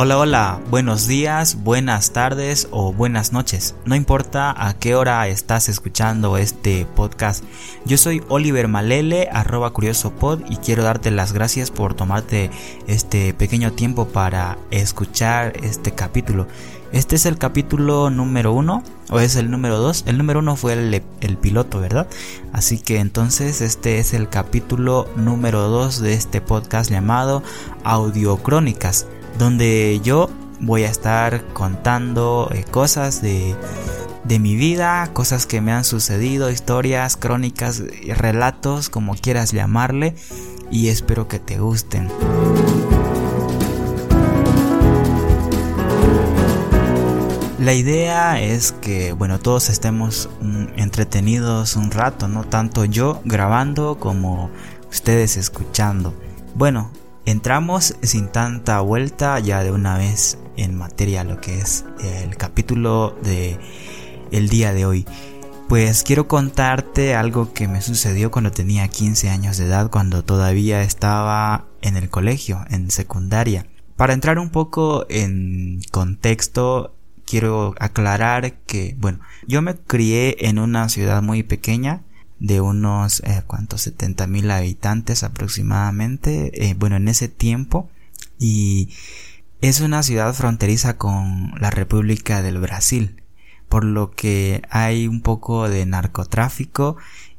Hola, hola, buenos días, buenas tardes o buenas noches. No importa a qué hora estás escuchando este podcast. Yo soy Oliver Malele, arroba curiosopod, y quiero darte las gracias por tomarte este pequeño tiempo para escuchar este capítulo. Este es el capítulo número uno, o es el número dos. El número uno fue el, el piloto, ¿verdad? Así que entonces este es el capítulo número dos de este podcast llamado Audiocrónicas donde yo voy a estar contando eh, cosas de, de mi vida, cosas que me han sucedido, historias, crónicas, relatos, como quieras llamarle, y espero que te gusten. La idea es que, bueno, todos estemos mm, entretenidos un rato, no tanto yo grabando como ustedes escuchando. Bueno, Entramos sin tanta vuelta ya de una vez en materia lo que es el capítulo de el día de hoy. Pues quiero contarte algo que me sucedió cuando tenía 15 años de edad, cuando todavía estaba en el colegio, en secundaria. Para entrar un poco en contexto, quiero aclarar que, bueno, yo me crié en una ciudad muy pequeña, de unos, eh, ¿cuántos? 70 mil habitantes aproximadamente, eh, bueno, en ese tiempo. Y es una ciudad fronteriza con la República del Brasil, por lo que hay un poco de narcotráfico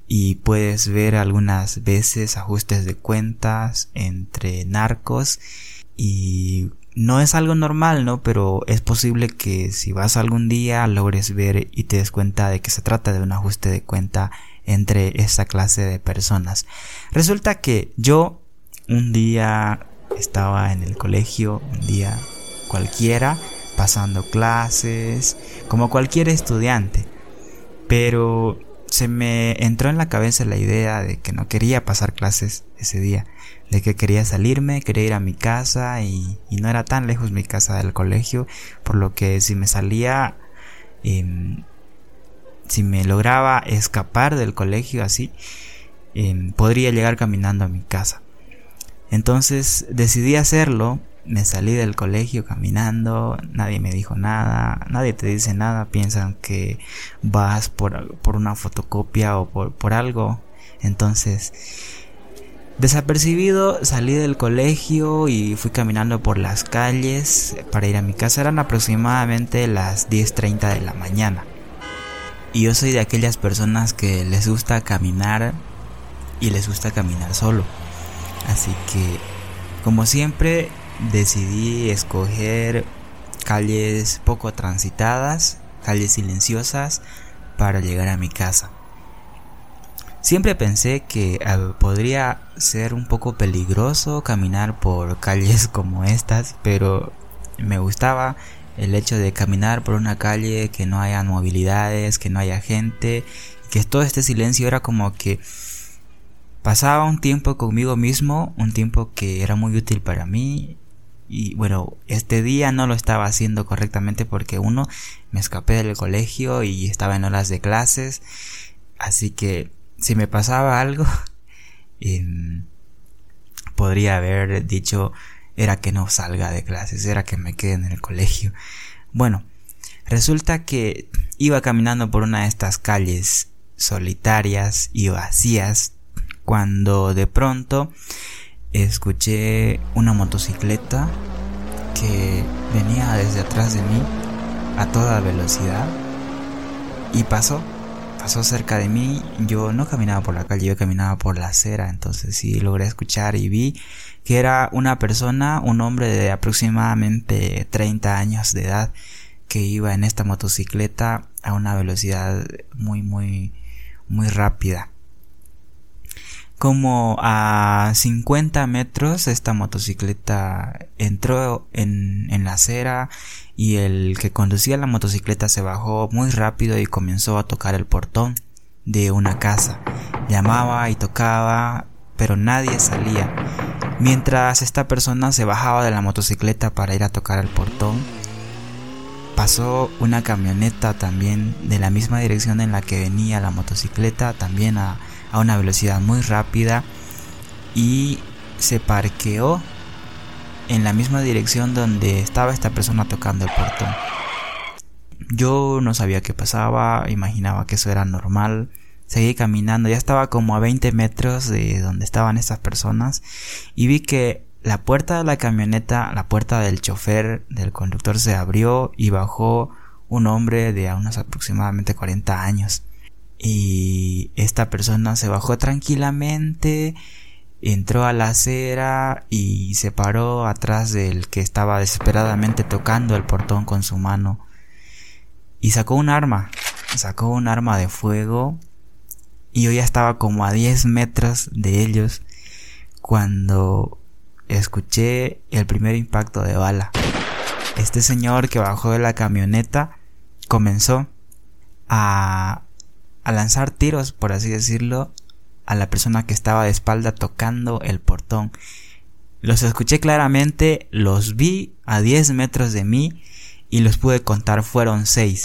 y puedes ver algunas veces ajustes de cuentas entre narcos y no es algo normal, ¿no? Pero es posible que si vas algún día logres ver y te des cuenta de que se trata de un ajuste de cuenta entre esa clase de personas. Resulta que yo un día estaba en el colegio, un día cualquiera, pasando clases, como cualquier estudiante, pero se me entró en la cabeza la idea de que no quería pasar clases ese día, de que quería salirme, quería ir a mi casa y, no era tan lejos mi casa del colegio, por lo que si me salía em, si me lograba escapar del colegio así, em, podría llegar caminando a mi casa. Entonces decidí hacerlo, me salí del colegio caminando, nadie me dijo nada, nadie te dice nada, piensan que vas por, por una fotocopia o por, por algo. Entonces, desapercibido, salí del colegio y fui caminando por las calles para ir a mi casa. Eran aproximadamente las 10.30 de la mañana. Y yo soy de aquellas personas que les gusta caminar y les gusta caminar solo. Así que, como siempre, decidí escoger calles poco transitadas, calles silenciosas para llegar a mi casa. Siempre pensé que ah, podría ser un poco peligroso caminar por calles como estas, pero me gustaba el hecho de caminar por una calle que no haya movilidades, que no haya gente, que todo este silencio era como que pasaba un tiempo conmigo mismo, un tiempo que era muy útil para mí y bueno, este día no lo estaba haciendo correctamente porque uno me escapé del colegio y estaba en horas de clases, así que si me pasaba algo em, podría haber dicho era que no salga de clases, era que me quede en el colegio. Bueno, resulta que iba caminando por una de estas calles solitarias y vacías cuando de pronto escuché una motocicleta que venía desde atrás de mí a toda velocidad y pasó pasó cerca de mí, yo no caminaba por la calle, yo caminaba por la acera, entonces sí logré escuchar y vi que era una persona, un hombre de aproximadamente 30 años de edad que iba en esta motocicleta a una velocidad muy muy muy rápida. Como a 50 metros esta motocicleta entró en, en la acera y el que conducía la motocicleta se bajó muy rápido y comenzó a tocar el portón de una casa. Llamaba y tocaba, pero nadie salía. Mientras esta persona se bajaba de la motocicleta para ir a tocar el portón, pasó una camioneta también de la misma dirección en la que venía la motocicleta, también a, a una velocidad muy rápida y se parqueó en la misma dirección donde estaba esta persona tocando el portón. Yo no sabía qué pasaba, imaginaba que eso era normal. Seguí caminando, ya estaba como a 20 metros de donde estaban estas personas y vi que la puerta de la camioneta, la puerta del chofer, del conductor se abrió y bajó un hombre de unos aproximadamente 40 años. Y esta persona se bajó tranquilamente, entró a la acera y se paró atrás del que estaba desesperadamente tocando el portón con su mano. Y sacó un arma, sacó un arma de fuego y yo ya estaba como a 10 metros de ellos cuando escuché el primer impacto de bala. Este señor que bajó de la camioneta comenzó a, a lanzar tiros, por así decirlo, a la persona que estaba de espalda tocando el portón. Los escuché claramente, los vi a 10 metros de mí y los pude contar, fueron 6.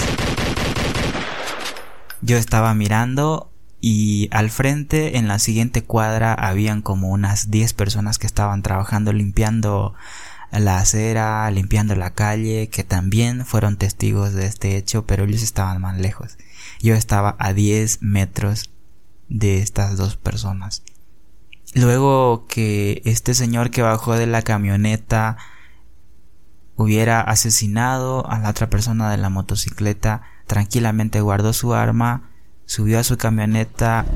Yo estaba mirando y al frente en la siguiente cuadra habían como unas 10 personas que estaban trabajando limpiando la acera, limpiando la calle, que también fueron testigos de este hecho, pero ellos estaban más lejos. Yo estaba a 10 metros de estas dos personas. Luego que este señor que bajó de la camioneta hubiera asesinado a la otra persona de la motocicleta, tranquilamente guardó su arma, subió a su camioneta,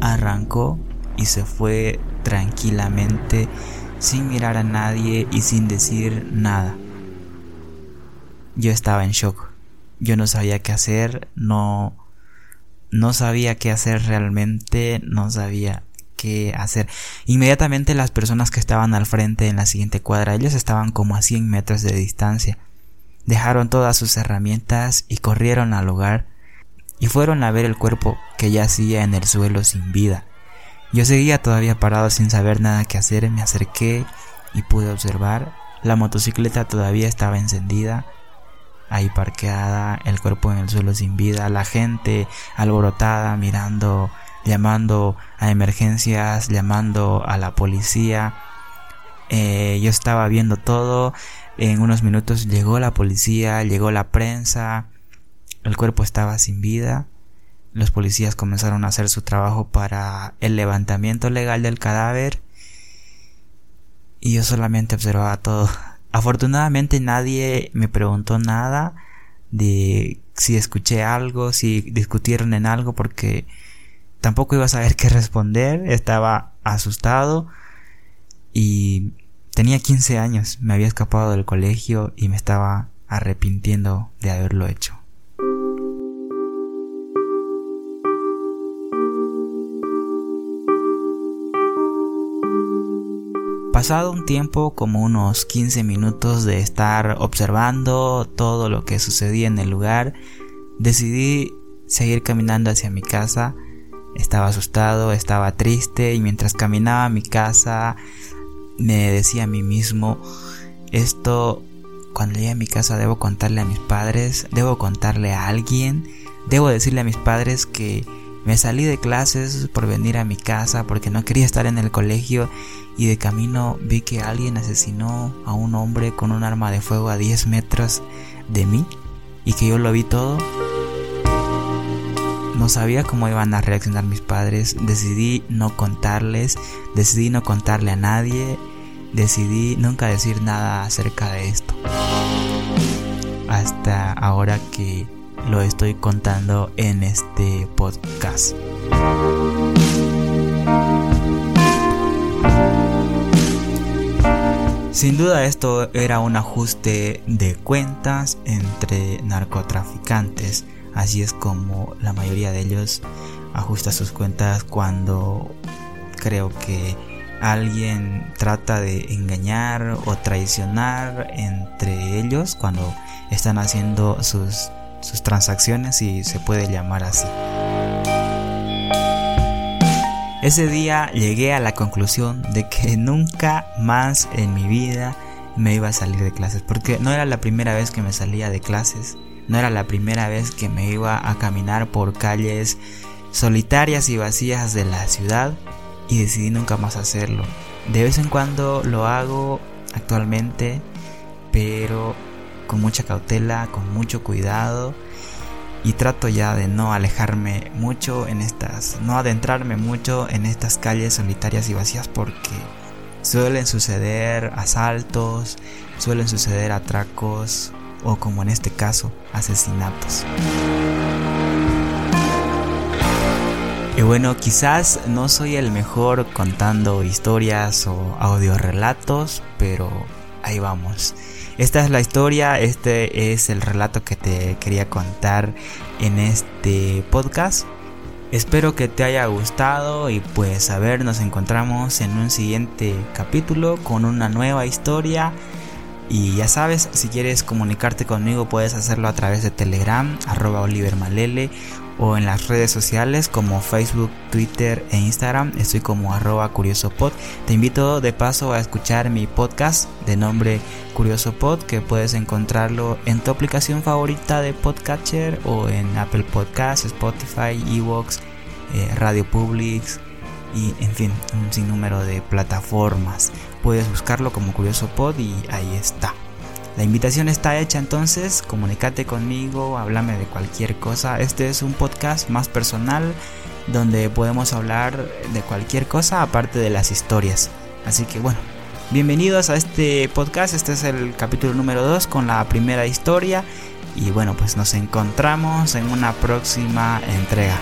arrancó y se fue tranquilamente sin mirar a nadie y sin decir nada. Yo estaba en shock. Yo no sabía qué hacer, no no sabía qué hacer realmente, no sabía qué hacer. Inmediatamente las personas que estaban al frente en la siguiente cuadra, ellos estaban como a 100 metros de distancia. Dejaron todas sus herramientas y corrieron al hogar y fueron a ver el cuerpo que yacía en el suelo sin vida. Yo seguía todavía parado sin saber nada que hacer, me acerqué y pude observar. La motocicleta todavía estaba encendida, ahí parqueada, el cuerpo en el suelo sin vida, la gente alborotada mirando, llamando a emergencias, llamando a la policía. Eh, yo estaba viendo todo, en unos minutos llegó la policía, llegó la prensa, el cuerpo estaba sin vida. Los policías comenzaron a hacer su trabajo para el levantamiento legal del cadáver. Y yo solamente observaba todo. Afortunadamente nadie me preguntó nada de si escuché algo, si discutieron en algo, porque tampoco iba a saber qué responder. Estaba asustado y tenía 15 años. Me había escapado del colegio y me estaba arrepintiendo de haberlo hecho. Pasado un tiempo, como unos 15 minutos de estar observando todo lo que sucedía en el lugar, decidí seguir caminando hacia mi casa. Estaba asustado, estaba triste y mientras caminaba a mi casa me decía a mí mismo, esto cuando llegue a mi casa debo contarle a mis padres, debo contarle a alguien, debo decirle a mis padres que me salí de clases por venir a mi casa porque no quería estar en el colegio y de camino vi que alguien asesinó a un hombre con un arma de fuego a 10 metros de mí y que yo lo vi todo. No sabía cómo iban a reaccionar mis padres, decidí no contarles, decidí no contarle a nadie, decidí nunca decir nada acerca de esto. Hasta ahora que lo estoy contando en este podcast. Sin duda esto era un ajuste de cuentas entre narcotraficantes, así es como la mayoría de ellos ajusta sus cuentas cuando creo que alguien trata de engañar o traicionar entre ellos cuando están haciendo sus, sus transacciones si se puede llamar así. Ese día llegué a la conclusión de que nunca más en mi vida me iba a salir de clases, porque no era la primera vez que me salía de clases, no era la primera vez que me iba a caminar por calles solitarias y vacías de la ciudad y decidí nunca más hacerlo. De vez en cuando lo hago actualmente, pero con mucha cautela, con mucho cuidado y trato ya de no alejarme mucho en estas, no adentrarme mucho en estas calles solitarias y vacías porque suelen suceder asaltos, suelen suceder atracos o como en este caso, asesinatos. Y bueno, quizás no soy el mejor contando historias o audiorelatos, pero ahí vamos. Esta es la historia, este es el relato que te quería contar en este podcast. Espero que te haya gustado y pues a ver, nos encontramos en un siguiente capítulo con una nueva historia. Y ya sabes, si quieres comunicarte conmigo puedes hacerlo a través de Telegram, arroba Oliver Malele o en las redes sociales como Facebook, Twitter e Instagram. Estoy como arroba curiosopod. Te invito de paso a escuchar mi podcast de nombre Curioso Pod que puedes encontrarlo en tu aplicación favorita de podcatcher o en Apple Podcasts, Spotify, Evox, eh, Radio Publix y en fin, un sinnúmero de plataformas. Puedes buscarlo como Curioso Pod y ahí está. La invitación está hecha entonces, comunícate conmigo, háblame de cualquier cosa. Este es un podcast más personal donde podemos hablar de cualquier cosa aparte de las historias. Así que bueno, bienvenidos a este podcast. Este es el capítulo número 2 con la primera historia. Y bueno, pues nos encontramos en una próxima entrega.